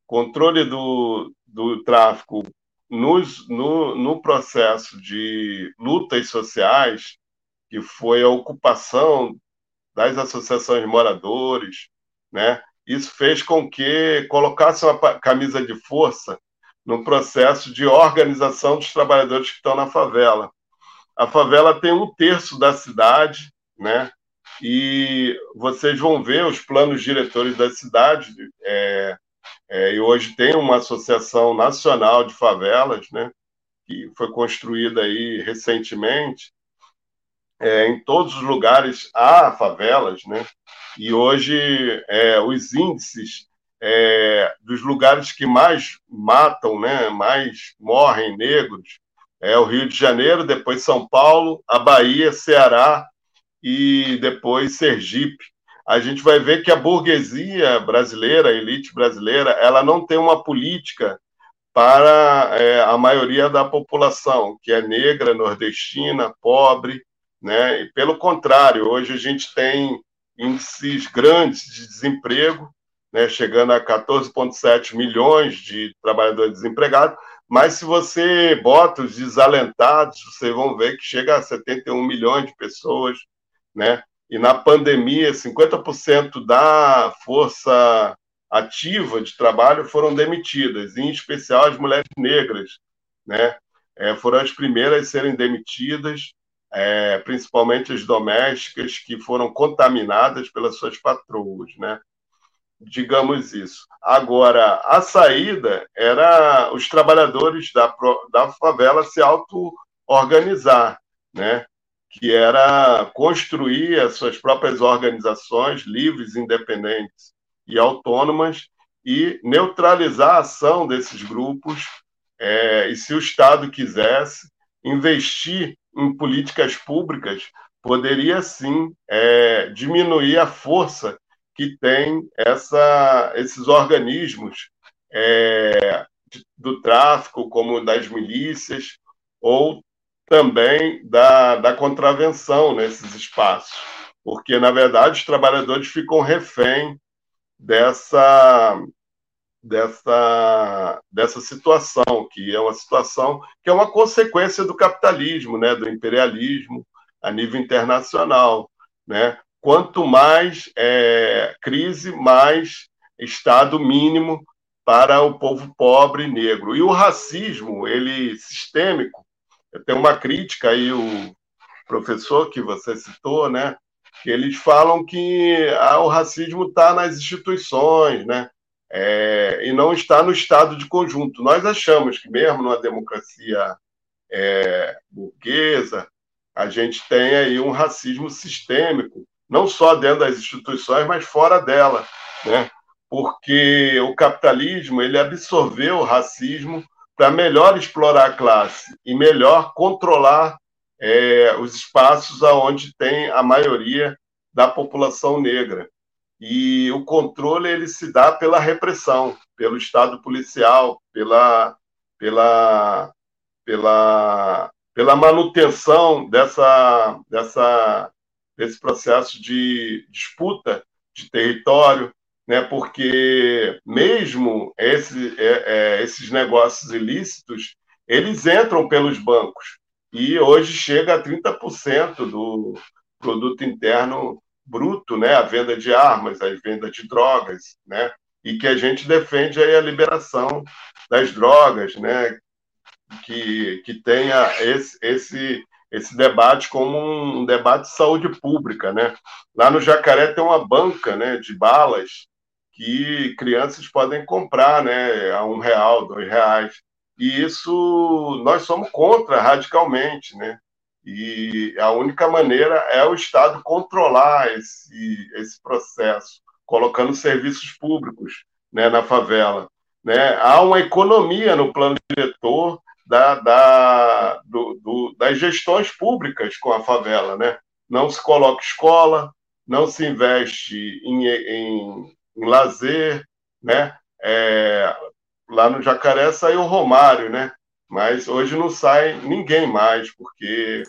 controle do, do tráfico nos, no, no processo de lutas sociais, que foi a ocupação das associações de moradores, né? Isso fez com que colocasse uma camisa de força no processo de organização dos trabalhadores que estão na favela. A favela tem um terço da cidade, né? E vocês vão ver os planos diretores da cidade. É, é, e hoje tem uma associação nacional de favelas, né? Que foi construída aí recentemente. É, em todos os lugares há favelas, né? E hoje é, os índices é, dos lugares que mais matam, né, mais morrem negros, é o Rio de Janeiro, depois São Paulo, a Bahia, Ceará e depois Sergipe. A gente vai ver que a burguesia brasileira, a elite brasileira, ela não tem uma política para é, a maioria da população, que é negra, nordestina, pobre, né? E pelo contrário, hoje a gente tem índices grandes de desemprego, né, chegando a 14,7 milhões de trabalhadores desempregados, mas se você bota os desalentados, vocês vão ver que chega a 71 milhões de pessoas, né? E na pandemia, 50% da força ativa de trabalho foram demitidas, em especial as mulheres negras, né? É, foram as primeiras a serem demitidas, é, principalmente as domésticas que foram contaminadas pelas suas patroas, né? digamos isso. Agora, a saída era os trabalhadores da, da favela se auto-organizar, né? Que era construir as suas próprias organizações livres, independentes e autônomas e neutralizar a ação desses grupos é, e, se o Estado quisesse, investir em políticas públicas, poderia sim é, diminuir a força que tem essa, esses organismos é, do tráfico, como das milícias, ou também da, da contravenção nesses espaços, porque, na verdade, os trabalhadores ficam refém dessa, dessa, dessa situação, que é uma situação que é uma consequência do capitalismo, né, do imperialismo a nível internacional. Né? quanto mais é, crise, mais Estado mínimo para o povo pobre e negro. E o racismo, ele sistêmico, tem uma crítica aí, o professor que você citou, né? Que eles falam que ah, o racismo está nas instituições, né? É, e não está no estado de conjunto. Nós achamos que, mesmo numa democracia é, burguesa, a gente tem aí um racismo sistêmico, não só dentro das instituições, mas fora dela, né? Porque o capitalismo ele absorveu o racismo para melhor explorar a classe e melhor controlar é, os espaços aonde tem a maioria da população negra. E o controle ele se dá pela repressão, pelo Estado policial, pela, pela, pela, pela manutenção dessa, dessa desse processo de disputa de território, né? porque mesmo esse, é, é, esses negócios ilícitos, eles entram pelos bancos, e hoje chega a 30% do produto interno bruto, né? a venda de armas, a venda de drogas, né? e que a gente defende aí a liberação das drogas, né? que, que tenha esse, esse esse debate como um debate de saúde pública, né? Lá no Jacaré tem uma banca, né, de balas que crianças podem comprar, né, a um real, dois reais. E isso nós somos contra radicalmente, né? E a única maneira é o Estado controlar esse, esse processo, colocando serviços públicos né, na favela. Né? Há uma economia no plano diretor da, da, do, do, das gestões públicas com a favela. Né? Não se coloca escola, não se investe em, em, em lazer. Né? É, lá no Jacaré saiu o Romário, né? mas hoje não sai ninguém mais, porque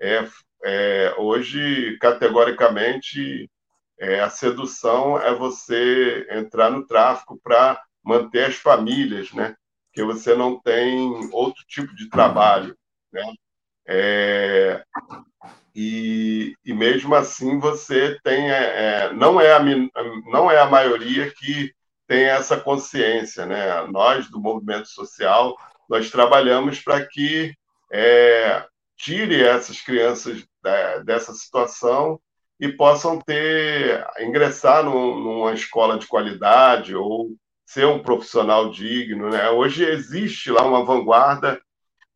é, é, hoje, categoricamente, é, a sedução é você entrar no tráfico para manter as famílias, né? Porque você não tem outro tipo de trabalho, né? É, e, e mesmo assim você tem é, é não é a não é a maioria que tem essa consciência, né? Nós do movimento social nós trabalhamos para que é, tire essas crianças dessa situação e possam ter ingressar num, numa escola de qualidade ou ser um profissional digno, né? Hoje existe lá uma vanguarda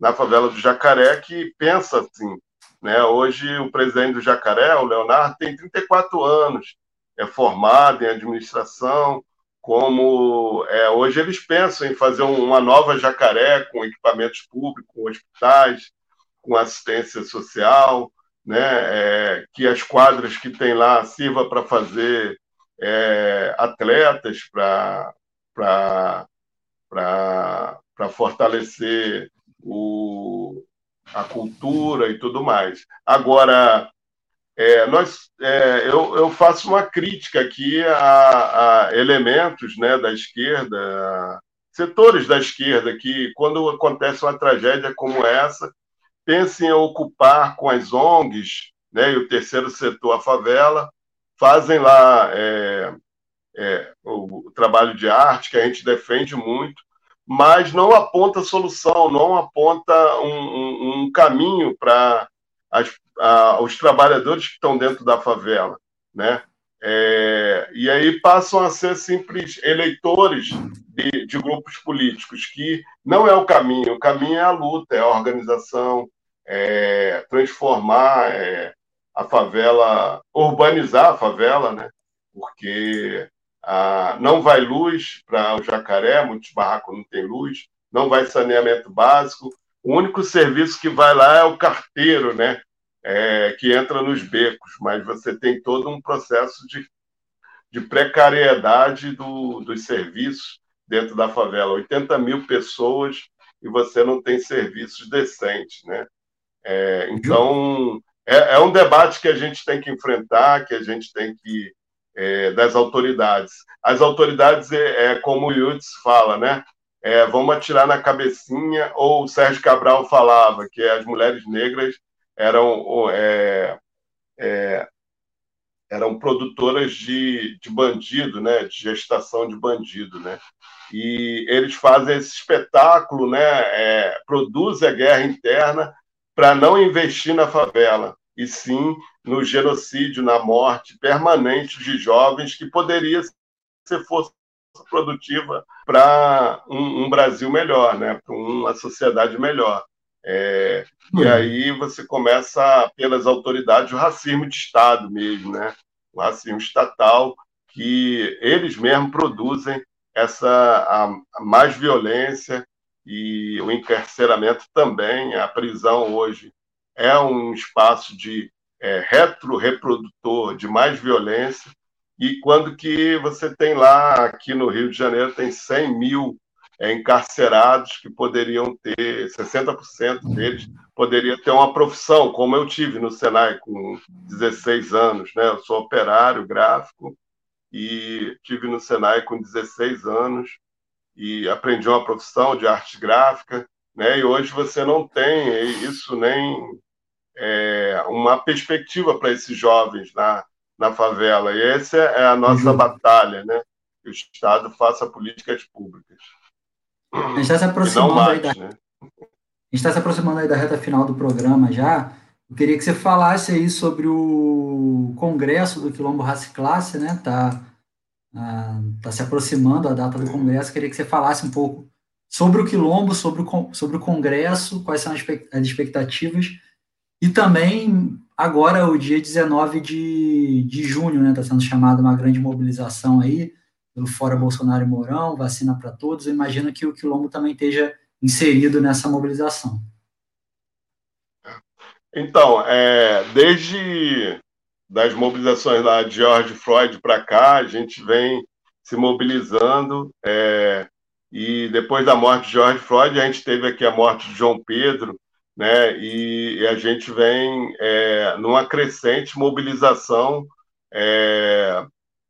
na favela do Jacaré que pensa assim, né? Hoje o presidente do Jacaré, o Leonardo, tem 34 anos, é formado em administração, como é, hoje eles pensam em fazer uma nova Jacaré com equipamentos públicos, com hospitais, com assistência social, né, é, que as quadras que tem lá sirva para fazer é, atletas, para fortalecer o, a cultura e tudo mais. Agora, é, nós, é, eu, eu, faço uma crítica aqui a, a elementos né, da esquerda, setores da esquerda, que quando acontece uma tragédia como essa, pensem em ocupar com as ONGs né, e o terceiro setor, a favela, fazem lá é, é, o, o, trabalho de arte que a gente defende muito, mas não aponta solução, não aponta um, um, um caminho para os trabalhadores que estão dentro da favela, né? É, e aí passam a ser simples eleitores de, de, grupos políticos, que não é o caminho, o caminho é a luta, é a organização, é, transformar é, a favela, urbanizar a favela, né? porque ah, não vai luz para o jacaré, muitos barracos não tem luz, não vai saneamento básico, o único serviço que vai lá é o carteiro, né? É, que entra nos becos, mas você tem todo um processo de, de precariedade do, dos serviços dentro da favela. 80 mil pessoas e você não tem serviços decentes, né? É, então, é, é, um debate que a gente tem que enfrentar, que a gente tem que. É, das autoridades. As autoridades, é, é como o Yutz fala, né? É, vamos atirar na cabecinha, ou o Sérgio Cabral falava que as mulheres negras eram, é, é, eram produtoras de, de bandido, né? de gestação de bandido. Né? E eles fazem esse espetáculo, né? É, produzem a guerra interna para não investir na favela, e sim no genocídio, na morte permanente de jovens que poderia ser força produtiva para um, um, Brasil melhor, né? para uma sociedade melhor. É, e uhum. aí você começa, pelas autoridades, o racismo de Estado mesmo, né? o racismo estatal, que eles mesmos produzem essa a, a mais violência e o encarceramento também, a prisão hoje é um espaço de é, retro-reprodutor de mais violência, e quando que você tem lá, aqui no Rio de Janeiro, tem 100 mil é, encarcerados que poderiam ter, 60% deles poderia ter uma profissão, como eu tive no Senai com 16 anos, né? Eu sou operário gráfico e tive no Senai com 16 anos, e aprendi uma profissão de arte gráfica, né? E hoje você não tem isso nem é, uma perspectiva para esses jovens na, na favela. E essa é a nossa uhum. batalha, né? Que o Estado faça políticas públicas. A gente está se aproximando mais, aí da... né? Está se aproximando aí da reta final do programa já. Eu queria que você falasse aí sobre o congresso do Quilombo Raça Classe, né? Tá está ah, se aproximando a data do Congresso, queria que você falasse um pouco sobre o quilombo, sobre o, sobre o Congresso, quais são as expectativas, e também agora o dia 19 de, de junho, né, está sendo chamada uma grande mobilização aí, pelo Fora Bolsonaro e Mourão, vacina para todos, eu imagino que o quilombo também esteja inserido nessa mobilização. Então, é, desde das mobilizações lá de George Floyd para cá, a gente vem se mobilizando. É, e depois da morte de George Floyd, a gente teve aqui a morte de João Pedro, né? E, e a gente vem é, numa crescente mobilização é,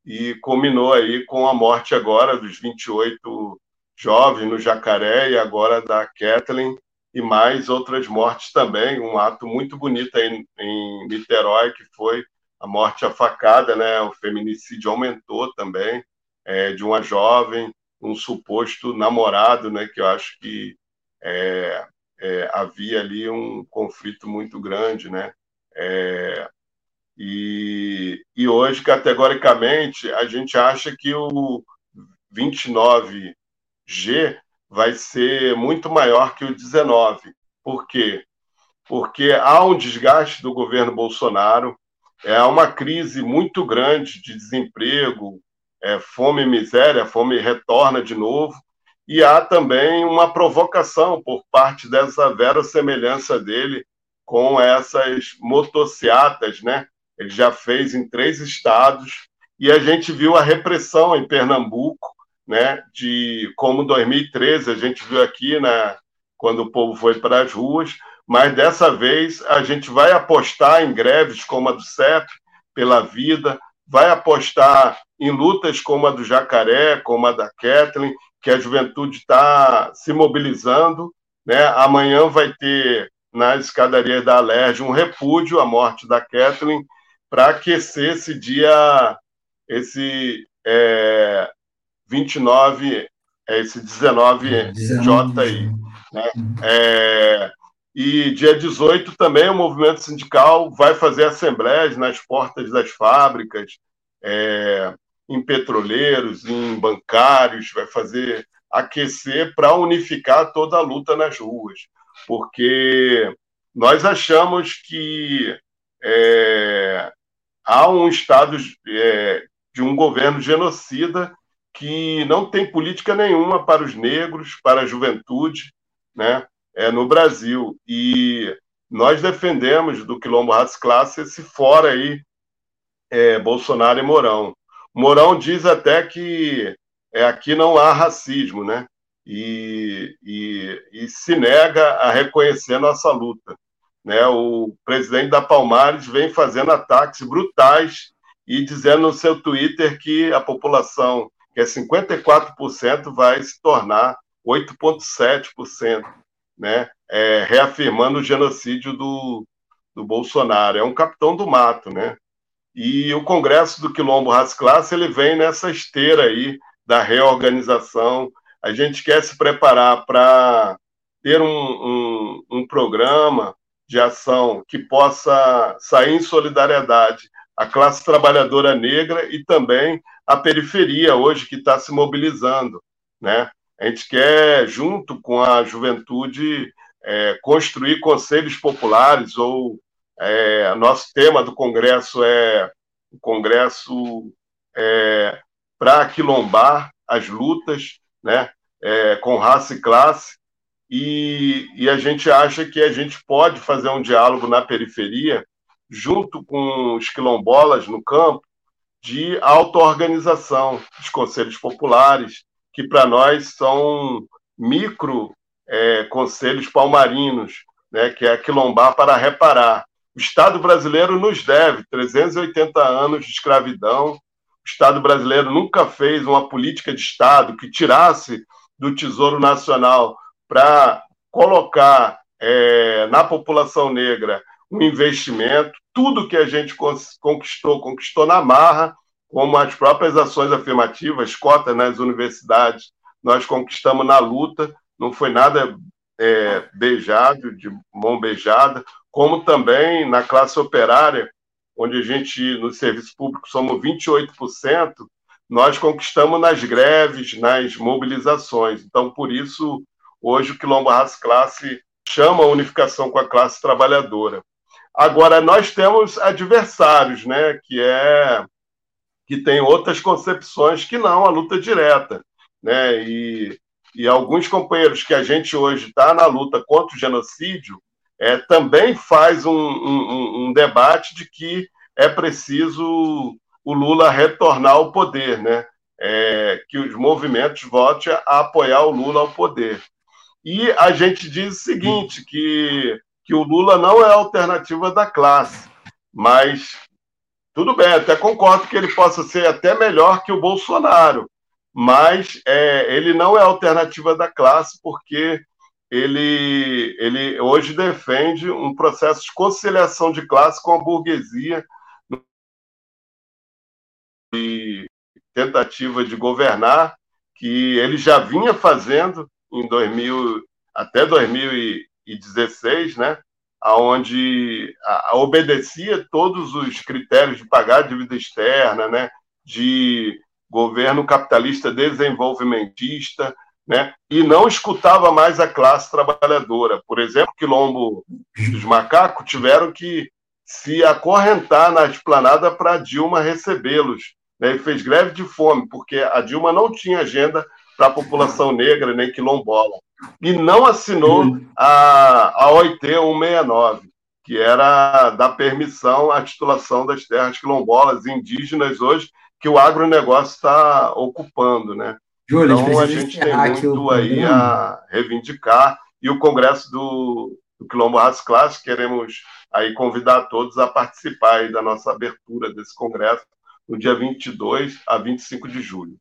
e culminou aí com a morte agora dos 28 jovens no Jacaré e agora da Kathleen e mais outras mortes também, um ato muito bonito aí em Niterói, que foi a morte à facada, né? O feminicídio aumentou também, é, de uma jovem, um suposto namorado, né? Que eu acho que é, é, havia ali um conflito muito grande, né? É, e, e hoje, categoricamente, a gente acha que o 29G vai ser muito maior que o 19. Por quê? Porque há um desgaste do governo Bolsonaro, é uma crise muito grande de desemprego, é, fome e miséria, a fome retorna de novo, e há também uma provocação por parte dessa verossemelhança dele com essas motociatas, né? Ele já fez em três estados, e a gente viu a repressão em Pernambuco, né, de como 2013 a gente viu aqui, né, quando o povo foi para as ruas, mas dessa vez a gente vai apostar em greves como a do CEP, pela vida, vai apostar em lutas como a do Jacaré, como a da Kathleen, que a juventude está se mobilizando. Né? Amanhã vai ter nas escadarias da Alerj um repúdio à morte da Kathleen para aquecer esse dia, esse é, 29, é esse 19J aí. Né? É, e dia 18 também o movimento sindical vai fazer assembleias nas portas das fábricas, é, em petroleiros, em bancários, vai fazer aquecer para unificar toda a luta nas ruas, porque nós achamos que é, há um estado é, de um governo genocida que não tem política nenhuma para os negros, para a juventude, né, é, no Brasil. E nós defendemos do quilombo raça classe esse fora aí, é, Bolsonaro e Mourão. Mourão diz até que é, aqui não há racismo, né? E, e, e se nega a reconhecer nossa luta. Né? O presidente da Palmares vem fazendo ataques brutais e dizendo no seu Twitter que a população que é 54%, vai se tornar 8,7%, né? É, reafirmando o genocídio do, do Bolsonaro. É um capitão do mato, né? E o Congresso do Quilombo Raça Classe ele vem nessa esteira aí da reorganização. A gente quer se preparar para ter um, um, um programa de ação que possa sair em solidariedade à classe trabalhadora negra e também a periferia hoje que está se mobilizando, né? A gente quer, junto com a juventude, é, construir conselhos populares ou é, nosso tema do congresso é o congresso é, para quilombar as lutas, né? É, com raça e classe e, e a gente acha que a gente pode fazer um diálogo na periferia junto com os quilombolas no campo de auto-organização dos conselhos populares, que para nós são micro é, conselhos palmarinos, né, que é quilombar para reparar. O Estado brasileiro nos deve 380 anos de escravidão. O Estado brasileiro nunca fez uma política de Estado que tirasse do Tesouro Nacional para colocar é, na população negra um investimento. Tudo que a gente conquistou, conquistou na marra, como as próprias ações afirmativas, cotas nas universidades, nós conquistamos na luta, não foi nada é, beijado, de mão beijada, como também na classe operária, onde a gente, no serviço público, somos 28%, nós conquistamos nas greves, nas mobilizações. Então, por isso, hoje o Quilombo Raça Classe chama a unificação com a classe trabalhadora. Agora, nós temos adversários, né, que é que tem outras concepções que não a luta direta, né, e, e alguns companheiros que a gente hoje está na luta contra o genocídio é, também faz um, um, um debate de que é preciso o Lula retornar ao poder, né? É, que os movimentos votem a apoiar o Lula ao poder. E a gente diz o seguinte, que, que o Lula não é alternativa da classe, mas tudo bem, até concordo que ele possa ser até melhor que o Bolsonaro, mas é, ele não é alternativa da classe porque ele, ele hoje defende um processo de conciliação de classe com a burguesia e tentativa de governar que ele já vinha fazendo em 2000 até 2016, né? Aonde a, obedecia todos os critérios de pagar dívida externa, né? De governo capitalista desenvolvimentista, né? E não escutava mais a classe trabalhadora. Por exemplo, Quilombo dos Macacos tiveram que se acorrentar na esplanada para Dilma recebê-los, né, e fez greve de fome, porque a Dilma não tinha agenda para a população negra nem quilombola. E não assinou a, a OIT 169, que era da permissão à titulação das terras quilombolas indígenas hoje, que o agronegócio está ocupando. Né? Júlio, então, a gente tem muito aí a reivindicar. E o Congresso do, do Quilombo Raça Classe, queremos aí convidar todos a participar da nossa abertura desse congresso, no dia 22 a 25 de julho.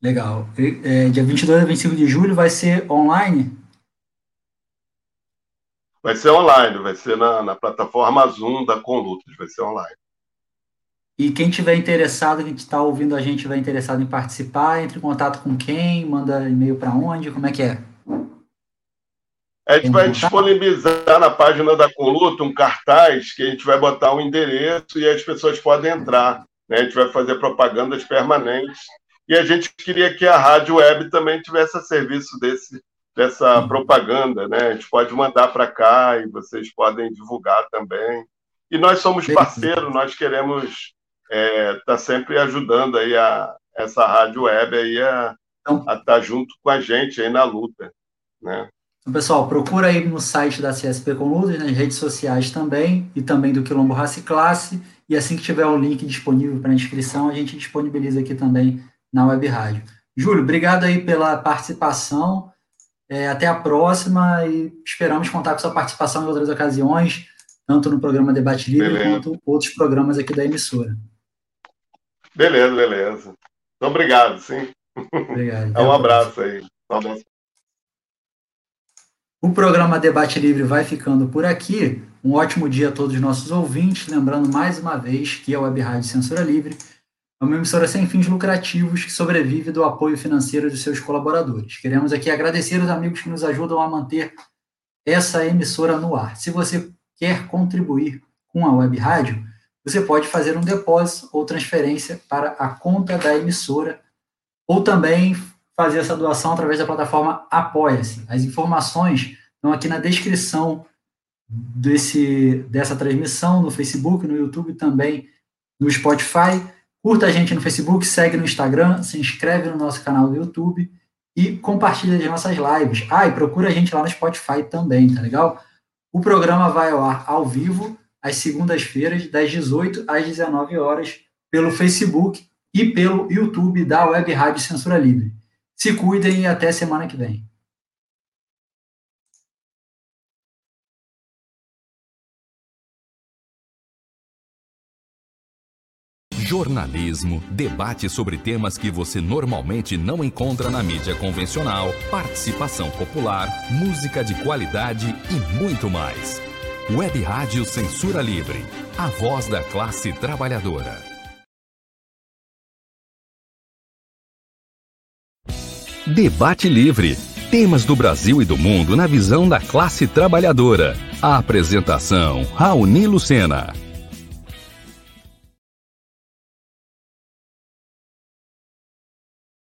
Legal. É, dia 22 a 25 de julho vai ser online? Vai ser online, vai ser na, na plataforma Zoom da Conlutas, vai ser online. E quem tiver interessado, quem está ouvindo a gente, tiver interessado em participar, entre em contato com quem, manda e-mail para onde, como é que é? A gente vai disponibilizar na página da Coluta um cartaz que a gente vai botar um endereço e as pessoas podem entrar. Né? A gente vai fazer propagandas permanentes. E a gente queria que a rádio web também tivesse a serviço desse, dessa propaganda. Né? A gente pode mandar para cá e vocês podem divulgar também. E nós somos parceiros, nós queremos estar é, tá sempre ajudando aí a, essa rádio web aí a então estar tá junto com a gente aí na luta. Né? Então, pessoal, procura aí no site da CSP com nas redes sociais também, e também do Quilombo Raça e Classe, e assim que tiver o link disponível para inscrição, a gente disponibiliza aqui também na Web Rádio. Júlio, obrigado aí pela participação, é, até a próxima, e esperamos contar com sua participação em outras ocasiões, tanto no programa Debate Livre, beleza. quanto outros programas aqui da emissora. Beleza, beleza. Então, obrigado, sim. Obrigado. É um abraço aí. Um abraço. O programa Debate Livre vai ficando por aqui. Um ótimo dia a todos os nossos ouvintes. Lembrando mais uma vez que a Web Rádio Censura Livre é uma emissora sem fins lucrativos que sobrevive do apoio financeiro de seus colaboradores. Queremos aqui agradecer os amigos que nos ajudam a manter essa emissora no ar. Se você quer contribuir com a Web Rádio, você pode fazer um depósito ou transferência para a conta da emissora ou também fazer essa doação através da plataforma Apoia-se. As informações estão aqui na descrição desse, dessa transmissão no Facebook, no YouTube também no Spotify. Curta a gente no Facebook, segue no Instagram, se inscreve no nosso canal do YouTube e compartilha as nossas lives. Ah, e procura a gente lá no Spotify também, tá legal? O programa vai ao ar ao vivo às segundas-feiras, das 18 às 19 horas, pelo Facebook e pelo YouTube da Web Rádio Censura Livre. Se cuidem e até semana que vem. jornalismo, debate sobre temas que você normalmente não encontra na mídia convencional, participação popular, música de qualidade e muito mais. Web Rádio Censura Livre, a voz da classe trabalhadora. Debate Livre. Temas do Brasil e do mundo na visão da classe trabalhadora. A apresentação: Raoni Lucena.